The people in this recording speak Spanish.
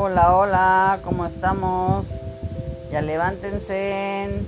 Hola, hola, ¿cómo estamos? Ya levántense.